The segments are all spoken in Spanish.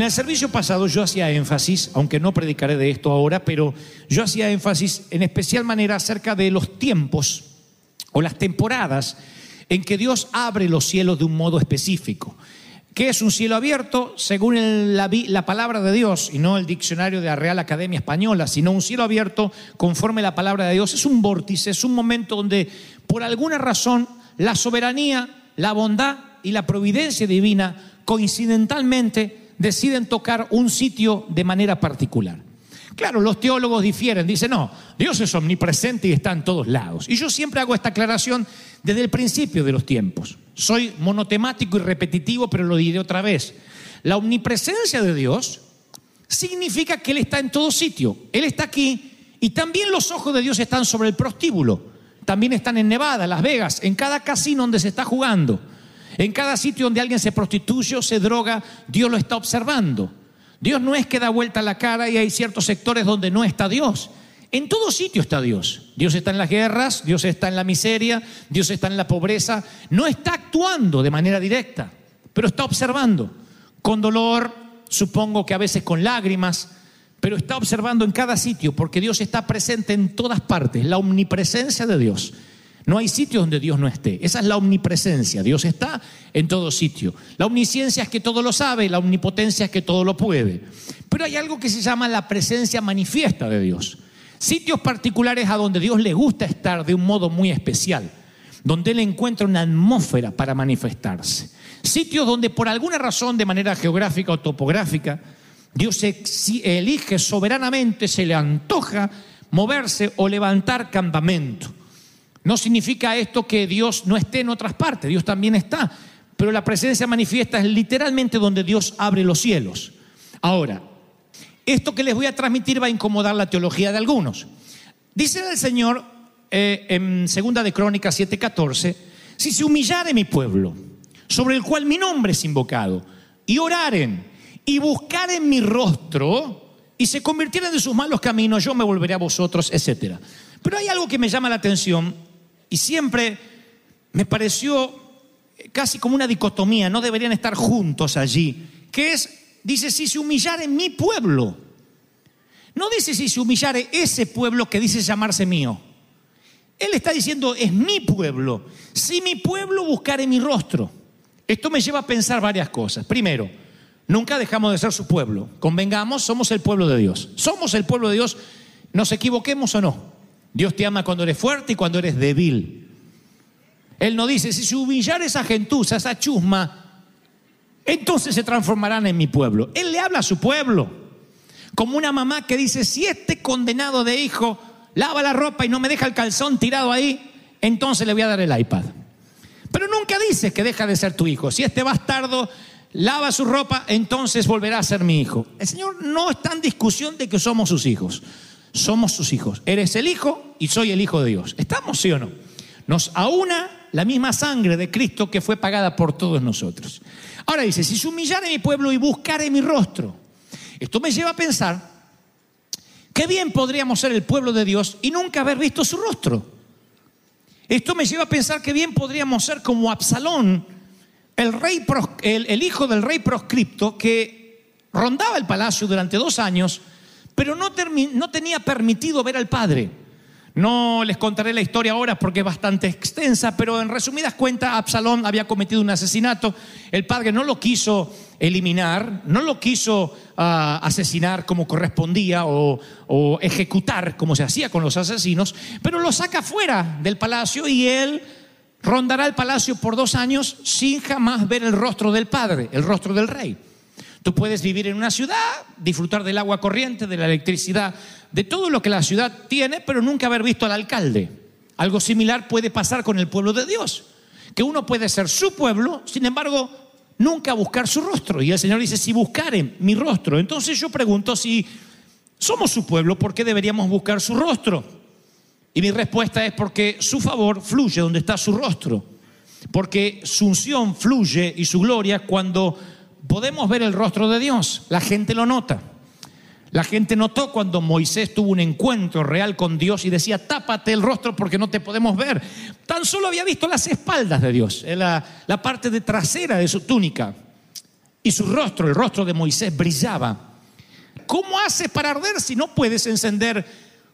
En el servicio pasado yo hacía énfasis, aunque no predicaré de esto ahora, pero yo hacía énfasis en especial manera acerca de los tiempos o las temporadas en que Dios abre los cielos de un modo específico. ¿Qué es un cielo abierto? Según la, la palabra de Dios, y no el diccionario de la Real Academia Española, sino un cielo abierto conforme la palabra de Dios. Es un vórtice, es un momento donde por alguna razón la soberanía, la bondad y la providencia divina coincidentalmente deciden tocar un sitio de manera particular. Claro, los teólogos difieren, dicen, no, Dios es omnipresente y está en todos lados. Y yo siempre hago esta aclaración desde el principio de los tiempos. Soy monotemático y repetitivo, pero lo diré otra vez. La omnipresencia de Dios significa que Él está en todo sitio. Él está aquí y también los ojos de Dios están sobre el prostíbulo. También están en Nevada, Las Vegas, en cada casino donde se está jugando. En cada sitio donde alguien se prostituye o se droga, Dios lo está observando. Dios no es que da vuelta la cara y hay ciertos sectores donde no está Dios. En todo sitio está Dios. Dios está en las guerras, Dios está en la miseria, Dios está en la pobreza. No está actuando de manera directa, pero está observando. Con dolor, supongo que a veces con lágrimas, pero está observando en cada sitio porque Dios está presente en todas partes. La omnipresencia de Dios. No hay sitio donde Dios no esté. Esa es la omnipresencia. Dios está en todo sitio. La omnisciencia es que todo lo sabe, la omnipotencia es que todo lo puede. Pero hay algo que se llama la presencia manifiesta de Dios. Sitios particulares a donde Dios le gusta estar de un modo muy especial, donde Él encuentra una atmósfera para manifestarse. Sitios donde por alguna razón, de manera geográfica o topográfica, Dios elige soberanamente, se le antoja moverse o levantar campamento. No significa esto que Dios no esté en otras partes, Dios también está, pero la presencia manifiesta es literalmente donde Dios abre los cielos. Ahora, esto que les voy a transmitir va a incomodar la teología de algunos. Dice el Señor eh, en Segunda de Crónicas 7:14, si se humillare mi pueblo, sobre el cual mi nombre es invocado, y oraren y buscaren mi rostro, y se convirtieren de sus malos caminos, yo me volveré a vosotros, etc. Pero hay algo que me llama la atención y siempre me pareció casi como una dicotomía, no deberían estar juntos allí, que es, dice, si se humillare mi pueblo, no dice si se humillare ese pueblo que dice llamarse mío. Él está diciendo, es mi pueblo. Si mi pueblo buscare mi rostro. Esto me lleva a pensar varias cosas. Primero, nunca dejamos de ser su pueblo. Convengamos, somos el pueblo de Dios. Somos el pueblo de Dios, nos equivoquemos o no. Dios te ama cuando eres fuerte y cuando eres débil. Él no dice, si se humillara esa gentuza, esa chusma, entonces se transformarán en mi pueblo. Él le habla a su pueblo. Como una mamá que dice, si este condenado de hijo lava la ropa y no me deja el calzón tirado ahí, entonces le voy a dar el iPad. Pero nunca dice que deja de ser tu hijo. Si este bastardo lava su ropa, entonces volverá a ser mi hijo. El Señor no está en discusión de que somos sus hijos. Somos sus hijos. Eres el hijo y soy el hijo de Dios. ¿Estamos sí o no? Nos aúna la misma sangre de Cristo que fue pagada por todos nosotros. Ahora dice, si se humillare mi pueblo y buscare mi rostro. Esto me lleva a pensar, qué bien podríamos ser el pueblo de Dios y nunca haber visto su rostro. Esto me lleva a pensar que bien podríamos ser como Absalón, el, rey, el hijo del rey proscripto que rondaba el palacio durante dos años, pero no, tenía permitido ver al padre. No les contaré la historia ahora porque es bastante extensa, pero en resumidas cuentas, Absalón había cometido un asesinato. El padre no lo quiso eliminar, no lo quiso ah, asesinar como correspondía o ejecutar como se hacía con los asesinos, pero lo saca fuera del palacio y él rondará el palacio por dos años sin jamás ver el rostro del padre, el rostro del rey. Tú puedes vivir en una ciudad, disfrutar del agua corriente, de la electricidad, de todo lo que la ciudad tiene, pero nunca haber visto al alcalde. Algo similar puede pasar con el pueblo de Dios, que uno puede ser su pueblo, sin embargo, nunca buscar su rostro. Y el Señor dice, si buscaren mi rostro, entonces yo pregunto si somos su pueblo, ¿por qué deberíamos buscar su rostro? Y mi respuesta es porque su favor fluye donde está su rostro, porque su unción fluye y su gloria cuando podemos ver el rostro de Dios, la gente lo nota. La gente notó cuando Moisés tuvo un encuentro real con Dios y decía, tápate el rostro porque no te podemos ver. Tan solo había visto las espaldas de Dios, la, la parte de trasera de su túnica. Y su rostro, el rostro de Moisés, brillaba. ¿Cómo haces para arder si no puedes encender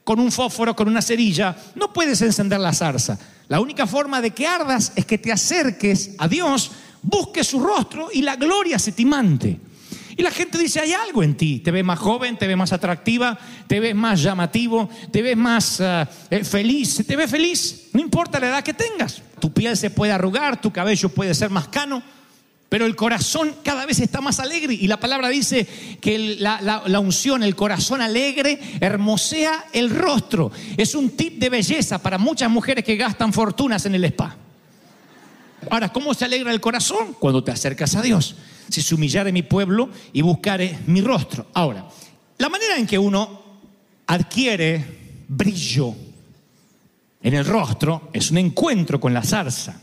con un fósforo, con una cerilla? No puedes encender la zarza. La única forma de que ardas es que te acerques a Dios, busques su rostro y la gloria se te mante. Y la gente dice, hay algo en ti. Te ves más joven, te ves más atractiva, te ves más llamativo, te ves más uh, eh, feliz. Te ves feliz, no importa la edad que tengas. Tu piel se puede arrugar, tu cabello puede ser más cano, pero el corazón cada vez está más alegre. Y la palabra dice que la- la unción, el corazón alegre, hermosea el rostro. Es un tip de belleza para muchas mujeres que gastan fortunas en el spa. Ahora, ¿cómo se alegra el corazón? Cuando te acercas a Dios. Si se humillare mi pueblo y buscare mi rostro. Ahora, la manera en que uno adquiere brillo en el rostro es un encuentro con la zarza.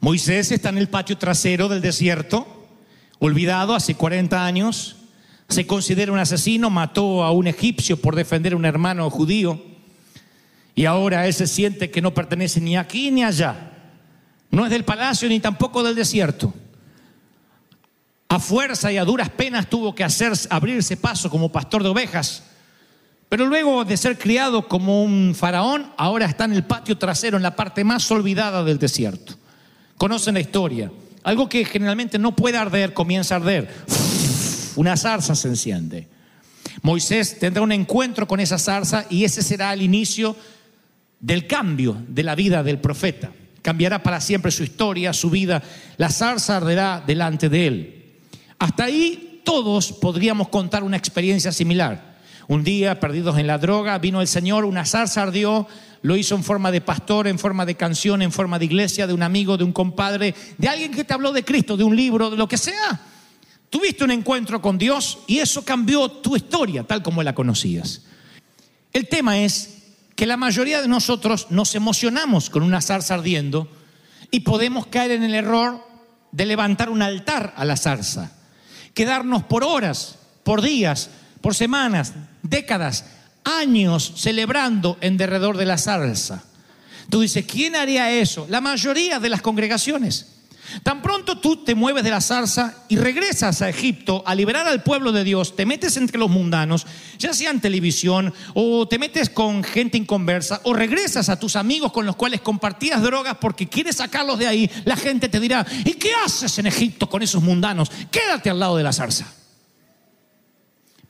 Moisés está en el patio trasero del desierto, olvidado hace 40 años, se considera un asesino, mató a un egipcio por defender a un hermano judío y ahora él se siente que no pertenece ni aquí ni allá. No es del palacio ni tampoco del desierto. A fuerza y a duras penas tuvo que hacer abrirse paso como pastor de ovejas. Pero luego de ser criado como un faraón, ahora está en el patio trasero, en la parte más olvidada del desierto. Conocen la historia. Algo que generalmente no puede arder, comienza a arder. Una zarza se enciende. Moisés tendrá un encuentro con esa zarza y ese será el inicio del cambio de la vida del profeta. Cambiará para siempre su historia, su vida. La zarza arderá delante de él. Hasta ahí todos podríamos contar una experiencia similar. Un día, perdidos en la droga, vino el Señor, una zarza ardió, lo hizo en forma de pastor, en forma de canción, en forma de iglesia, de un amigo, de un compadre, de alguien que te habló de Cristo, de un libro, de lo que sea. Tuviste un encuentro con Dios y eso cambió tu historia tal como la conocías. El tema es que la mayoría de nosotros nos emocionamos con una zarza ardiendo y podemos caer en el error de levantar un altar a la zarza, quedarnos por horas, por días, por semanas, décadas, años celebrando en derredor de la zarza. Tú dices, ¿quién haría eso? La mayoría de las congregaciones. Tan pronto tú te mueves de la zarza y regresas a Egipto a liberar al pueblo de Dios, te metes entre los mundanos, ya sea en televisión o te metes con gente inconversa o regresas a tus amigos con los cuales compartías drogas porque quieres sacarlos de ahí, la gente te dirá, ¿y qué haces en Egipto con esos mundanos? Quédate al lado de la zarza.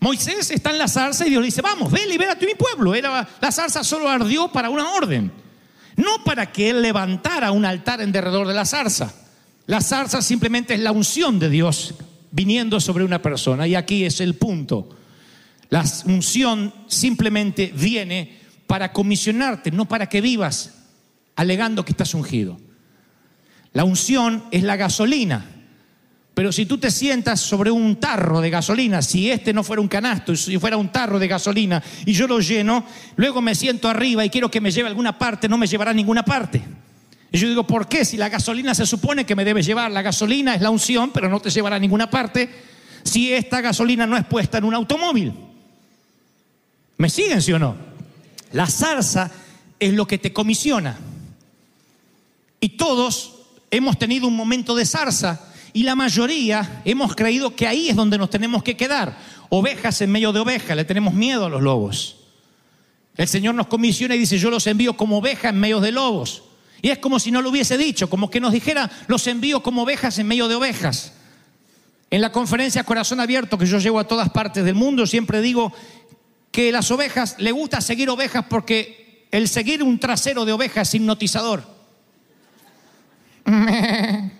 Moisés está en la zarza y Dios le dice, vamos, ve, libérate mi pueblo. Era, la zarza solo ardió para una orden, no para que él levantara un altar en derredor de la zarza. La zarza simplemente es la unción de Dios viniendo sobre una persona. Y aquí es el punto. La unción simplemente viene para comisionarte, no para que vivas alegando que estás ungido. La unción es la gasolina. Pero si tú te sientas sobre un tarro de gasolina, si este no fuera un canasto, si fuera un tarro de gasolina y yo lo lleno, luego me siento arriba y quiero que me lleve a alguna parte, no me llevará a ninguna parte. Y yo digo, ¿por qué? Si la gasolina se supone que me debe llevar, la gasolina es la unción, pero no te llevará a ninguna parte, si esta gasolina no es puesta en un automóvil. ¿Me siguen, sí o no? La zarza es lo que te comisiona. Y todos hemos tenido un momento de zarza y la mayoría hemos creído que ahí es donde nos tenemos que quedar. Ovejas en medio de ovejas, le tenemos miedo a los lobos. El Señor nos comisiona y dice, yo los envío como ovejas en medio de lobos. Y es como si no lo hubiese dicho, como que nos dijera, los envío como ovejas en medio de ovejas. En la conferencia Corazón Abierto que yo llevo a todas partes del mundo, siempre digo que las ovejas, le gusta seguir ovejas porque el seguir un trasero de oveja es hipnotizador.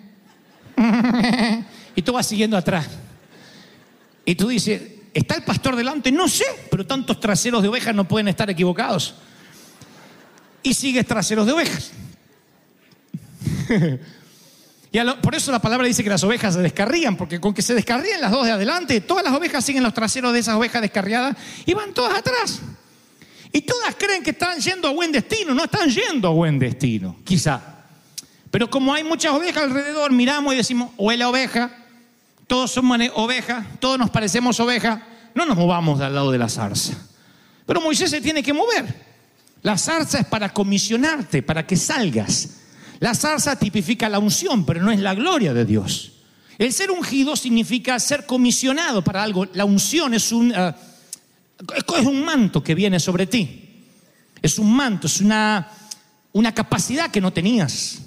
Y tú vas siguiendo atrás. Y tú dices, ¿está el pastor delante? No sé, pero tantos traseros de ovejas no pueden estar equivocados. Y sigues traseros de ovejas. Y por eso la palabra dice que las ovejas se descarrían, porque con que se descarrían las dos de adelante, todas las ovejas siguen los traseros de esas ovejas descarriadas y van todas atrás. Y todas creen que están yendo a buen destino, no están yendo a buen destino, quizá. Pero como hay muchas ovejas alrededor, miramos y decimos, huele a oveja, todos somos ovejas, todos nos parecemos ovejas, no nos movamos del lado de la zarza. Pero Moisés se tiene que mover. La zarza es para comisionarte, para que salgas. La zarza tipifica la unción, pero no es la gloria de Dios. El ser ungido significa ser comisionado para algo. La unción es un, un manto que viene sobre ti. Es un manto, es una, una capacidad que no tenías.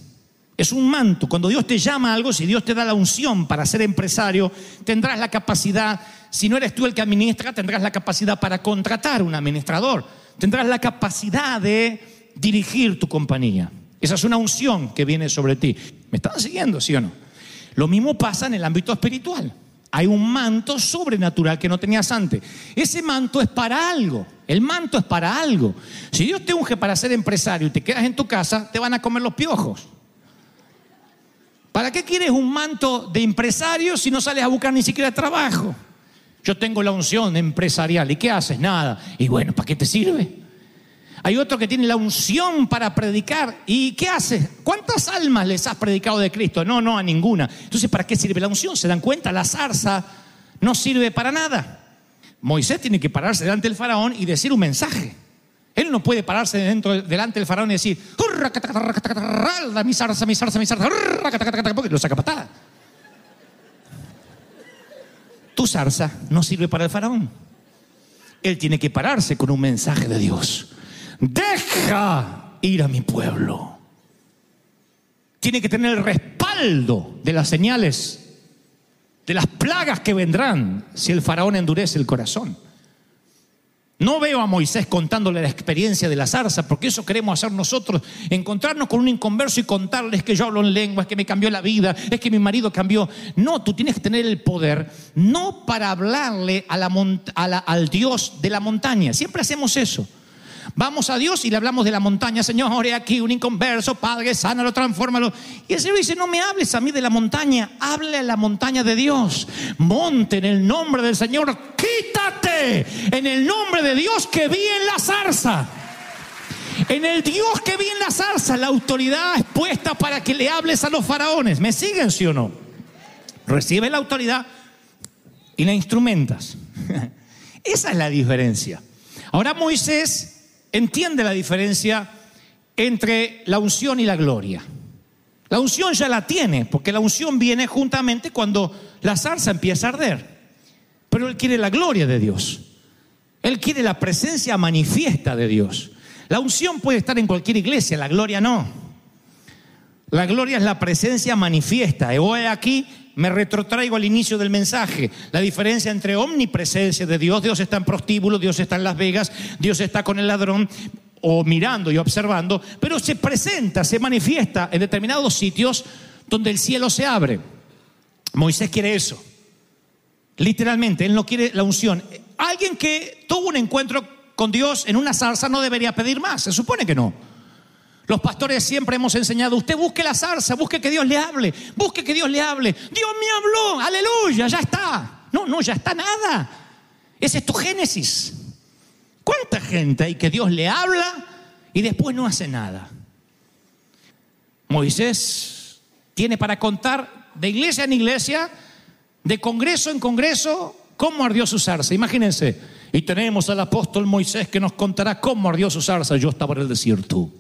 Es un manto. Cuando Dios te llama a algo, si Dios te da la unción para ser empresario, tendrás la capacidad, si no eres tú el que administra, tendrás la capacidad para contratar un administrador. Tendrás la capacidad de dirigir tu compañía. Esa es una unción que viene sobre ti. ¿Me están siguiendo, sí o no? Lo mismo pasa en el ámbito espiritual. Hay un manto sobrenatural que no tenías antes. Ese manto es para algo. El manto es para algo. Si Dios te unge para ser empresario y te quedas en tu casa, te van a comer los piojos. ¿Para qué quieres un manto de empresario si no sales a buscar ni siquiera trabajo? Yo tengo la unción empresarial. ¿Y qué haces? Nada. Y bueno, ¿para qué te sirve? Hay otro que tiene la unción para predicar. ¿Y qué haces? ¿Cuántas almas les has predicado de Cristo? No, no, a ninguna. Entonces, ¿para qué sirve la unción? ¿Se dan cuenta? La zarza no sirve para nada. Moisés tiene que pararse delante del faraón y decir un mensaje. Él no puede pararse dentro, delante del faraón y decir, "Hurra, cata, cata, cata, cata, ralda, mi zarza, mi zarza, mi zarza, hurra, cata, cata, cata", porque lo saca patada. Tu zarza no sirve para el faraón. Él tiene que pararse con un mensaje de Dios. Deja ir a mi pueblo. Tiene que tener el respaldo de las señales, de las plagas que vendrán si el faraón endurece el corazón. No veo a Moisés contándole la experiencia de la zarza, porque eso queremos hacer nosotros, encontrarnos con un inconverso y contarles que yo hablo en lenguas, que me cambió la vida, es que mi marido cambió. No, tú tienes que tener el poder, no para hablarle al Dios de la montaña. Siempre hacemos eso. Vamos a Dios y le hablamos de la montaña. Señor, ore aquí un inconverso, Padre, sánalo, transfórmalo. Y el Señor dice, no me hables a mí de la montaña, hable a la montaña de Dios. Monte en el nombre del Señor, quítate en el nombre de Dios que vi en la zarza. En el Dios que vi en la zarza, la autoridad es puesta para que le hables a los faraones. ¿Me siguen, sí o no? Recibe la autoridad y la instrumentas. Esa es la diferencia. Ahora Moisés entiende la diferencia entre la unción y la gloria. La unción ya la tiene, porque la unción viene juntamente cuando la zarza empieza a arder. Pero él quiere la gloria de Dios. Él quiere la presencia manifiesta de Dios. La unción puede estar en cualquier iglesia, la gloria no. La gloria es la presencia manifiesta. Hoy aquí me retrotraigo al inicio del mensaje. La diferencia entre omnipresencia de Dios, Dios está en prostíbulo, Dios está en Las Vegas, Dios está con el ladrón o mirando y observando, pero se presenta, se manifiesta en determinados sitios donde el cielo se abre. Moisés quiere eso. Literalmente, él no quiere la unción. Alguien que tuvo un encuentro con Dios en una zarza no debería pedir más, se supone que no. Los pastores siempre hemos enseñado, usted busque la zarza, busque que Dios le hable, busque que Dios le hable. Dios me habló, aleluya, ya está. No, no, ya está nada. Ese es tu génesis. ¿Cuánta gente hay que Dios le habla y después no hace nada? Moisés tiene para contar de iglesia en iglesia, de congreso en congreso, cómo ardió su zarza. Imagínense. Y tenemos al apóstol Moisés que nos contará cómo ardió su zarza. Yo estaba en el desierto.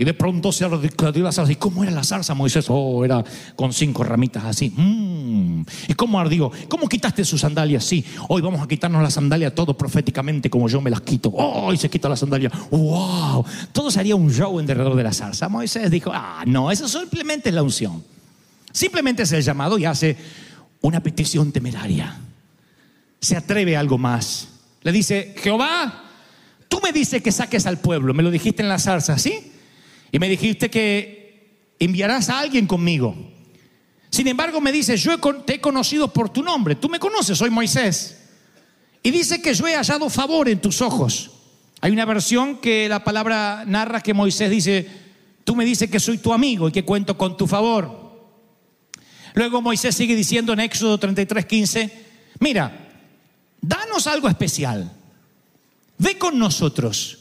Y de pronto se ardió la zarza. ¿Y cómo era la zarza, Moisés? Oh, era con cinco ramitas así. Mm. ¿Y cómo ardió? ¿Cómo quitaste sus sandalias? Sí, hoy vamos a quitarnos las sandalias todo proféticamente como yo me las quito. Oh, y se quita la sandalia. ¡Wow! Todo sería un show alrededor de la zarza. Moisés dijo, ah, no, eso simplemente es la unción. Simplemente es el llamado y hace una petición temeraria. Se atreve a algo más. Le dice, Jehová, tú me dices que saques al pueblo. Me lo dijiste en la zarza, ¿sí? Y me dijiste que enviarás a alguien conmigo. Sin embargo, me dice, yo te he conocido por tu nombre. Tú me conoces, soy Moisés. Y dice que yo he hallado favor en tus ojos. Hay una versión que la palabra narra que Moisés dice, tú me dices que soy tu amigo y que cuento con tu favor. Luego Moisés sigue diciendo en Éxodo 33, 15, mira, danos algo especial. Ve con nosotros.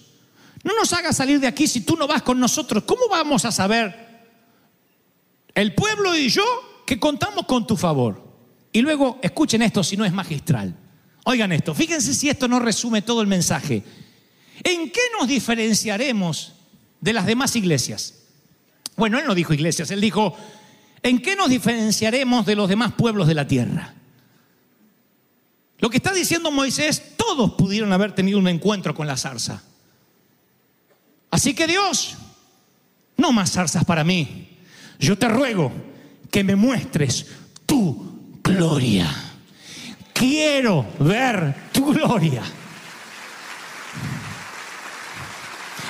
No nos hagas salir de aquí si tú no vas con nosotros. ¿Cómo vamos a saber, el pueblo y yo, que contamos con tu favor? Y luego, escuchen esto si no es magistral. Oigan esto, fíjense si esto no resume todo el mensaje. ¿En qué nos diferenciaremos de las demás iglesias? Bueno, él no dijo iglesias, él dijo, ¿en qué nos diferenciaremos de los demás pueblos de la tierra? Lo que está diciendo Moisés, todos pudieron haber tenido un encuentro con la zarza. Así que Dios, no más zarzas para mí. Yo te ruego que me muestres tu gloria. Quiero ver tu gloria.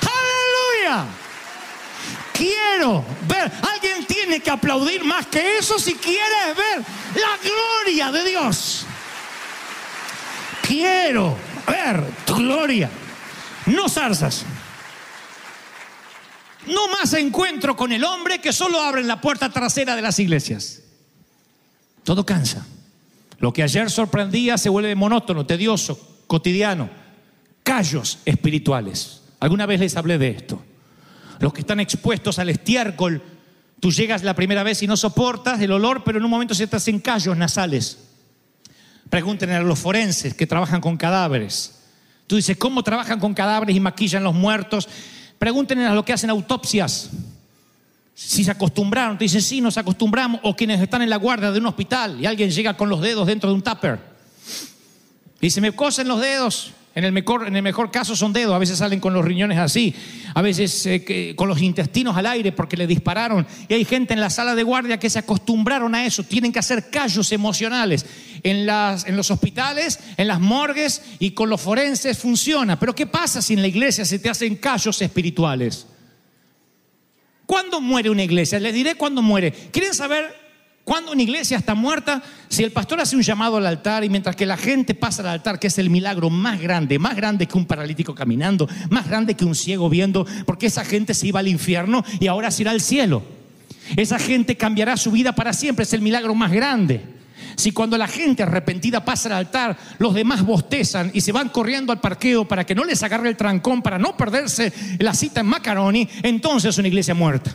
Aleluya. Quiero ver. Alguien tiene que aplaudir más que eso si quieres ver la gloria de Dios. Quiero ver tu gloria. No zarzas. No más encuentro con el hombre que solo abre la puerta trasera de las iglesias. Todo cansa. Lo que ayer sorprendía se vuelve monótono, tedioso, cotidiano. Callos espirituales. Alguna vez les hablé de esto. Los que están expuestos al estiércol, tú llegas la primera vez y no soportas el olor, pero en un momento se te hacen callos nasales. Pregúntenle a los forenses que trabajan con cadáveres. Tú dices, ¿cómo trabajan con cadáveres y maquillan los muertos? Pregúntenle a los que hacen autopsias. Si se acostumbraron, te dicen, sí, nos acostumbramos. O quienes están en la guardia de un hospital y alguien llega con los dedos dentro de un tupper. Y se me cosen los dedos. En el, mejor, caso son dedos, a veces salen con los riñones así, a veces eh, con los intestinos al aire porque le dispararon. Y hay gente en la sala de guardia que se acostumbraron a eso, tienen que hacer callos emocionales. En, las, en los hospitales, en las morgues y con los forenses funciona. Pero ¿qué pasa si en la iglesia se te hacen callos espirituales? ¿Cuándo muere una iglesia? Les diré cuándo muere. ¿Quieren saber cuando una iglesia está muerta, si el pastor hace un llamado al altar y mientras que la gente pasa al altar, que es el milagro más grande, más grande que un paralítico caminando, más grande que un ciego viendo, porque esa gente se iba al infierno y ahora se irá al cielo. Esa gente cambiará su vida para siempre, es el milagro más grande. Si cuando la gente arrepentida pasa al altar, los demás bostezan y se van corriendo al parqueo para que no les agarre el trancón, para no perderse la cita en Macaroni, entonces es una iglesia muerta.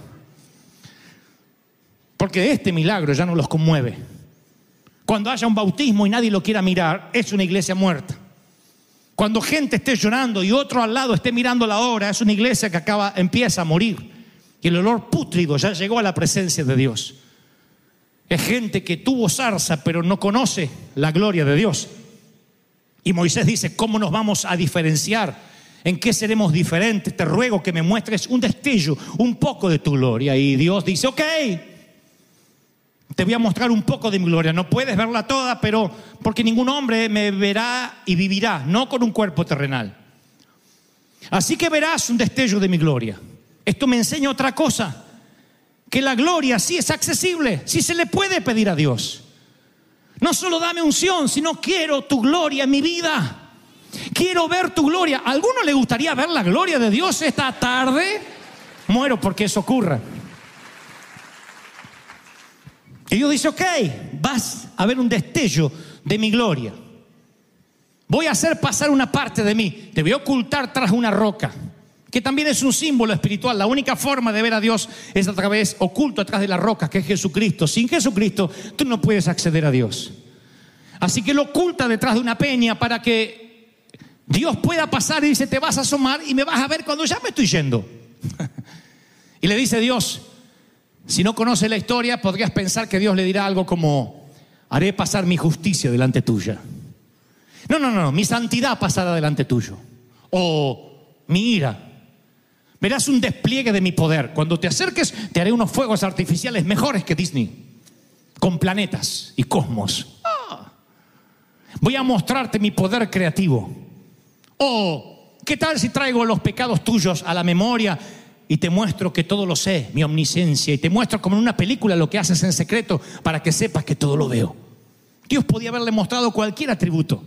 Porque este milagro ya no los conmueve. Cuando haya un bautismo y nadie lo quiera mirar, es una iglesia muerta. Cuando gente esté llorando y otro al lado esté mirando la hora, es una iglesia que acaba, empieza a morir. Y el olor pútrido ya llegó a la presencia de Dios. Es gente que tuvo zarza, pero no conoce la gloria de Dios. Y Moisés dice, ¿cómo nos vamos a diferenciar? ¿En qué seremos diferentes? Te ruego que me muestres un destello, un poco de tu gloria. Y Dios dice, ok, te voy a mostrar un poco de mi gloria. No puedes verla toda, pero porque ningún hombre me verá y vivirá, no con un cuerpo terrenal. Así que verás un destello de mi gloria. Esto me enseña otra cosa, que la gloria sí es accesible, sí se le puede pedir a Dios. No solo dame unción, sino quiero tu gloria en mi vida. Quiero ver tu gloria. ¿A alguno le gustaría ver la gloria de Dios esta tarde? Muero porque eso ocurra. Y Dios dice, ok, vas a ver un destello de mi gloria. Voy a hacer pasar una parte de mí. Te voy a ocultar tras una roca, que también es un símbolo espiritual. La única forma de ver a Dios es a través, oculto atrás de la roca, que es Jesucristo. Sin Jesucristo tú no puedes acceder a Dios. Así que lo oculta detrás de una peña para que Dios pueda pasar y dice, te vas a asomar y me vas a ver cuando ya me estoy yendo. Y le dice Dios, si no conoce la historia, podrías pensar que Dios le dirá algo como, haré pasar mi justicia delante tuya. No, no, no, mi santidad pasará delante tuyo. O mi ira. Verás un despliegue de mi poder. Cuando te acerques, te haré unos fuegos artificiales mejores que Disney, con planetas y cosmos. Ah. Voy a mostrarte mi poder creativo. O, ¿qué tal si traigo los pecados tuyos a la memoria y te muestro que todo lo sé, mi omnisciencia, y te muestro como en una película lo que haces en secreto para que sepas que todo lo veo? Dios podía haberle mostrado cualquier atributo.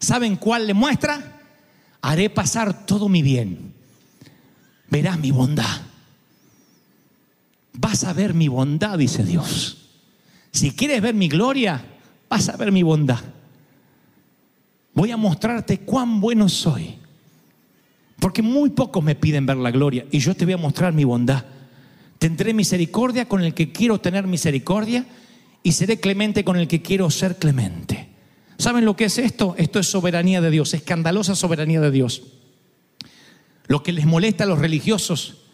¿Saben cuál le muestra? Haré pasar todo mi bien. Verás mi bondad. Vas a ver mi bondad, dice Dios. Si quieres ver mi gloria, vas a ver mi bondad. Voy a mostrarte cuán bueno soy. Porque muy pocos me piden ver la gloria y yo te voy a mostrar mi bondad. Tendré misericordia con el que quiero tener misericordia y seré clemente con el que quiero ser clemente. ¿Saben lo que es esto? Esto es soberanía de Dios, escandalosa soberanía de Dios. Lo que les molesta a los religiosos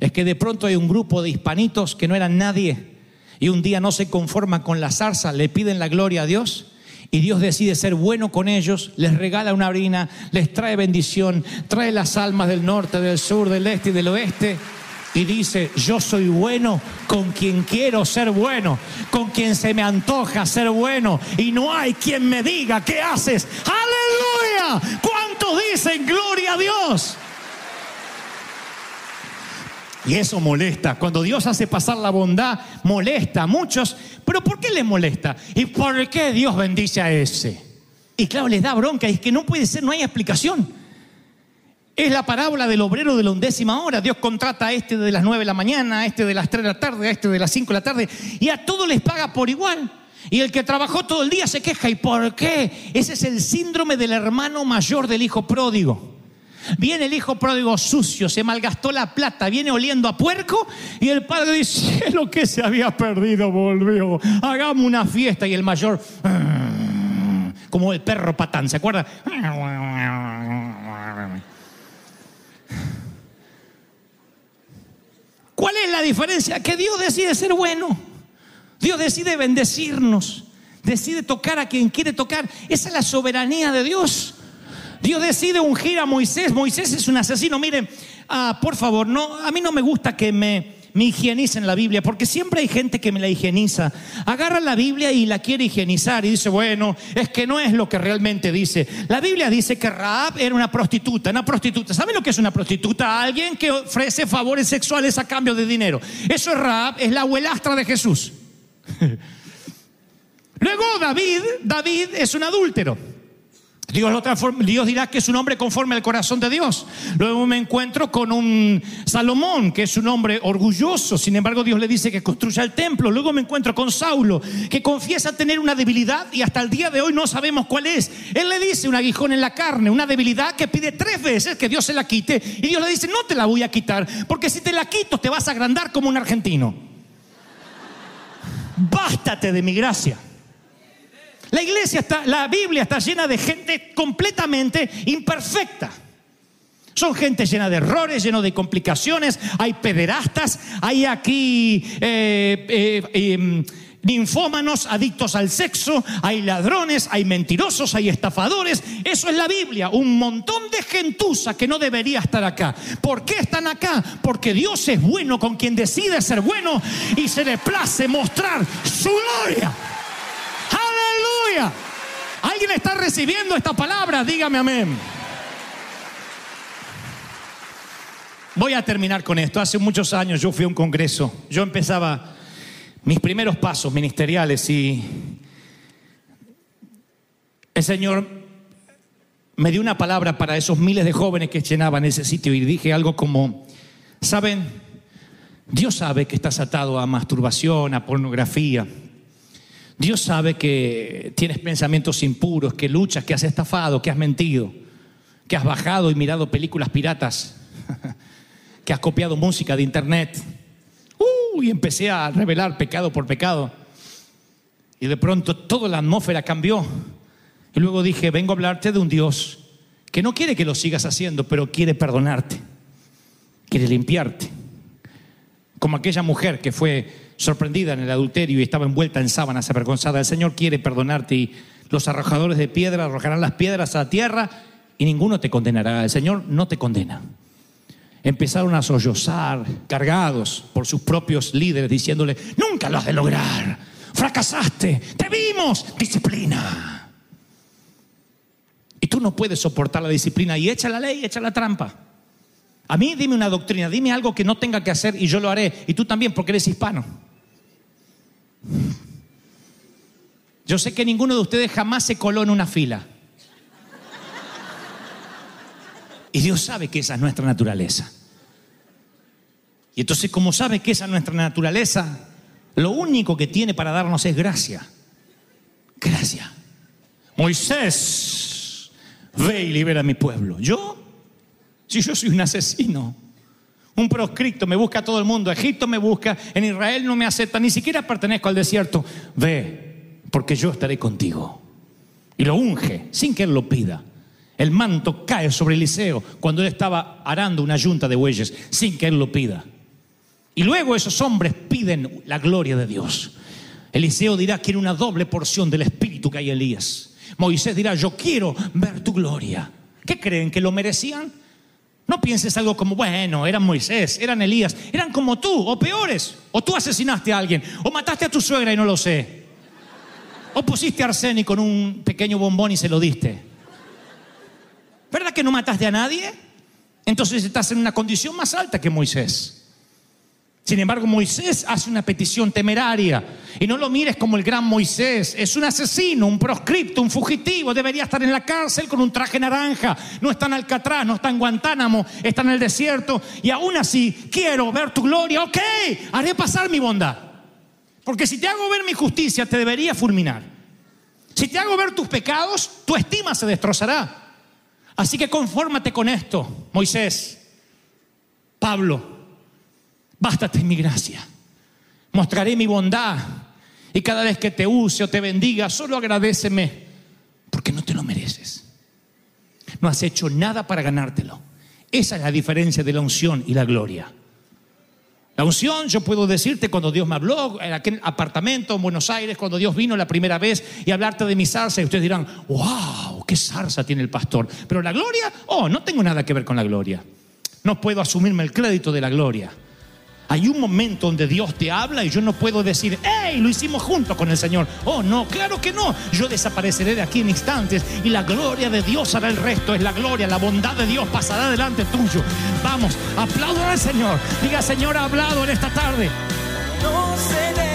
es que de pronto hay un grupo de hispanitos que no eran nadie y un día no se conforman con la zarza, le piden la gloria a Dios y Dios decide ser bueno con ellos, les regala una harina, les trae bendición, trae las almas del norte, del sur, del este y del oeste. Y dice, yo soy bueno con quien quiero ser bueno, con quien se me antoja ser bueno. Y no hay quien me diga, ¿qué haces? Aleluya. ¿Cuántos dicen gloria a Dios? Y eso molesta. Cuando Dios hace pasar la bondad, molesta a muchos. Pero ¿por qué les molesta? ¿Y por qué Dios bendice a ese? Y claro, les da bronca. Y es que no puede ser, no hay explicación. Es la parábola del obrero de la undécima hora. Dios contrata a este de las nueve de la mañana, a este de las tres de la tarde, a este de las cinco de la tarde. Y a todos les paga por igual. Y el que trabajó todo el día se queja. ¿Y por qué? Ese es el síndrome del hermano mayor del hijo pródigo. Viene el hijo pródigo sucio, se malgastó la plata, viene oliendo a puerco y el padre dice, lo que se había perdido volvió, hagamos una fiesta y el mayor, como el perro patán, ¿se acuerda? ¿Cuál es la diferencia? Que Dios decide ser bueno, Dios decide bendecirnos, decide tocar a quien quiere tocar, esa es la soberanía de Dios. Dios decide ungir a Moisés. Moisés es un asesino. Miren, ah, por favor, no, a mí no me gusta que me, me higienicen la Biblia, porque siempre hay gente que me la higieniza. Agarra la Biblia y la quiere higienizar y dice, bueno, es que no es lo que realmente dice. La Biblia dice que Raab era una prostituta, una prostituta. ¿Saben lo que es una prostituta? Alguien que ofrece favores sexuales a cambio de dinero. Eso es Raab, es la abuelastra de Jesús. Luego David, David es un adúltero. Dios, lo transforma- Dios dirá que es un hombre conforme al corazón de Dios. Luego me encuentro con un Salomón, que es un hombre orgulloso. Sin embargo, Dios le dice que construya el templo. Luego me encuentro con Saulo, que confiesa tener una debilidad y hasta el día de hoy no sabemos cuál es. Él le dice un aguijón en la carne, una debilidad que pide tres veces que Dios se la quite. Y Dios le dice, no te la voy a quitar, porque si te la quito te vas a agrandar como un argentino. Bástate de mi gracia. La iglesia está, la Biblia está llena de gente completamente imperfecta. Son gente llena de errores, lleno de complicaciones. Hay pederastas, hay aquí eh, eh, eh, ninfómanos, adictos al sexo, hay ladrones, hay mentirosos, hay estafadores. Eso es la Biblia. Un montón de gentuza que no debería estar acá. ¿Por qué están acá? Porque Dios es bueno con quien decide ser bueno y se le place mostrar su gloria. ¿Alguien está recibiendo esta palabra? Dígame amén. Voy a terminar con esto. Hace muchos años yo fui a un congreso. Yo empezaba mis primeros pasos ministeriales y el Señor me dio una palabra para esos miles de jóvenes que llenaban ese sitio y dije algo como, ¿saben? Dios sabe que estás atado a masturbación, a pornografía. Dios sabe que tienes pensamientos impuros, que luchas, que has estafado, que has mentido, que has bajado y mirado películas piratas, que has copiado música de internet. Uh, y empecé a revelar pecado por pecado. Y de pronto toda la atmósfera cambió. Y luego dije, vengo a hablarte de un Dios que no quiere que lo sigas haciendo, pero quiere perdonarte, quiere limpiarte, como aquella mujer que fue sorprendida en el adulterio y estaba envuelta en sábanas avergonzada. El Señor quiere perdonarte y los arrojadores de piedra arrojarán las piedras a la tierra y ninguno te condenará. El Señor no te condena. Empezaron a sollozar, cargados por sus propios líderes, diciéndole, nunca lo has de lograr, fracasaste, te vimos, disciplina. Y tú no puedes soportar la disciplina y echa la ley, echa la trampa. A mí dime una doctrina, dime algo que no tenga que hacer y yo lo haré. Y tú también porque eres hispano. Yo sé que ninguno de ustedes jamás se coló en una fila. Y Dios sabe que esa es nuestra naturaleza. Y entonces, como sabe que esa es nuestra naturaleza, lo único que tiene para darnos es gracia. Gracia. Moisés, ve y libera a mi pueblo. ¿Yo? Si yo soy un asesino, un proscripto, me busca todo el mundo, Egipto me busca, en Israel no me acepta, ni siquiera pertenezco al desierto. Ve, porque yo estaré contigo. Y lo unge, sin que él lo pida. El manto cae sobre Eliseo cuando él estaba arando una yunta de bueyes, sin que él lo pida. Y luego esos hombres piden la gloria de Dios. Eliseo dirá, quiero una doble porción del espíritu que hay en Elías. Moisés dirá, yo quiero ver tu gloria. ¿Qué creen? ¿Que lo merecían? No pienses algo como, bueno, eran Moisés, eran Elías, eran como tú, o peores. O tú asesinaste a alguien, o mataste a tu suegra y no lo sé. O pusiste arsénico en un pequeño bombón y se lo diste. ¿Verdad que no mataste a nadie? Entonces estás en una condición más alta que Moisés. Sin embargo, Moisés hace una petición temeraria. Y no lo mires como el gran Moisés. Es un asesino, un proscripto, un fugitivo. Debería estar en la cárcel con un traje naranja. No está en Alcatraz, no está en Guantánamo, está en el desierto. Y aún así, quiero ver tu gloria. Ok, haré pasar mi bondad. Porque si te hago ver mi justicia, te debería fulminar. Si te hago ver tus pecados, tu estima se destrozará. Así que confórmate con esto, Moisés, Pablo. Bástate mi gracia. Mostraré mi bondad. Y cada vez que te use o te bendiga, solo agradeceme, porque no te lo mereces. No has hecho nada para ganártelo. Esa es la diferencia de la unción y la gloria. La unción, yo puedo decirte cuando Dios me habló en aquel apartamento en Buenos Aires, cuando Dios vino la primera vez y hablarte de mi zarza, y ustedes dirán, wow, qué zarza tiene el pastor. Pero la gloria, oh, no tengo nada que ver con la gloria. No puedo asumirme el crédito de la gloria. Hay un momento donde Dios te habla y yo no puedo decir, hey, lo hicimos juntos con el Señor. Oh, no, claro que no. Yo desapareceré de aquí en instantes y la gloria de Dios hará el resto. Es la gloria, la bondad de Dios pasará delante tuyo. Vamos, aplaudan al Señor. Diga, Señor, ha hablado en esta tarde. no se.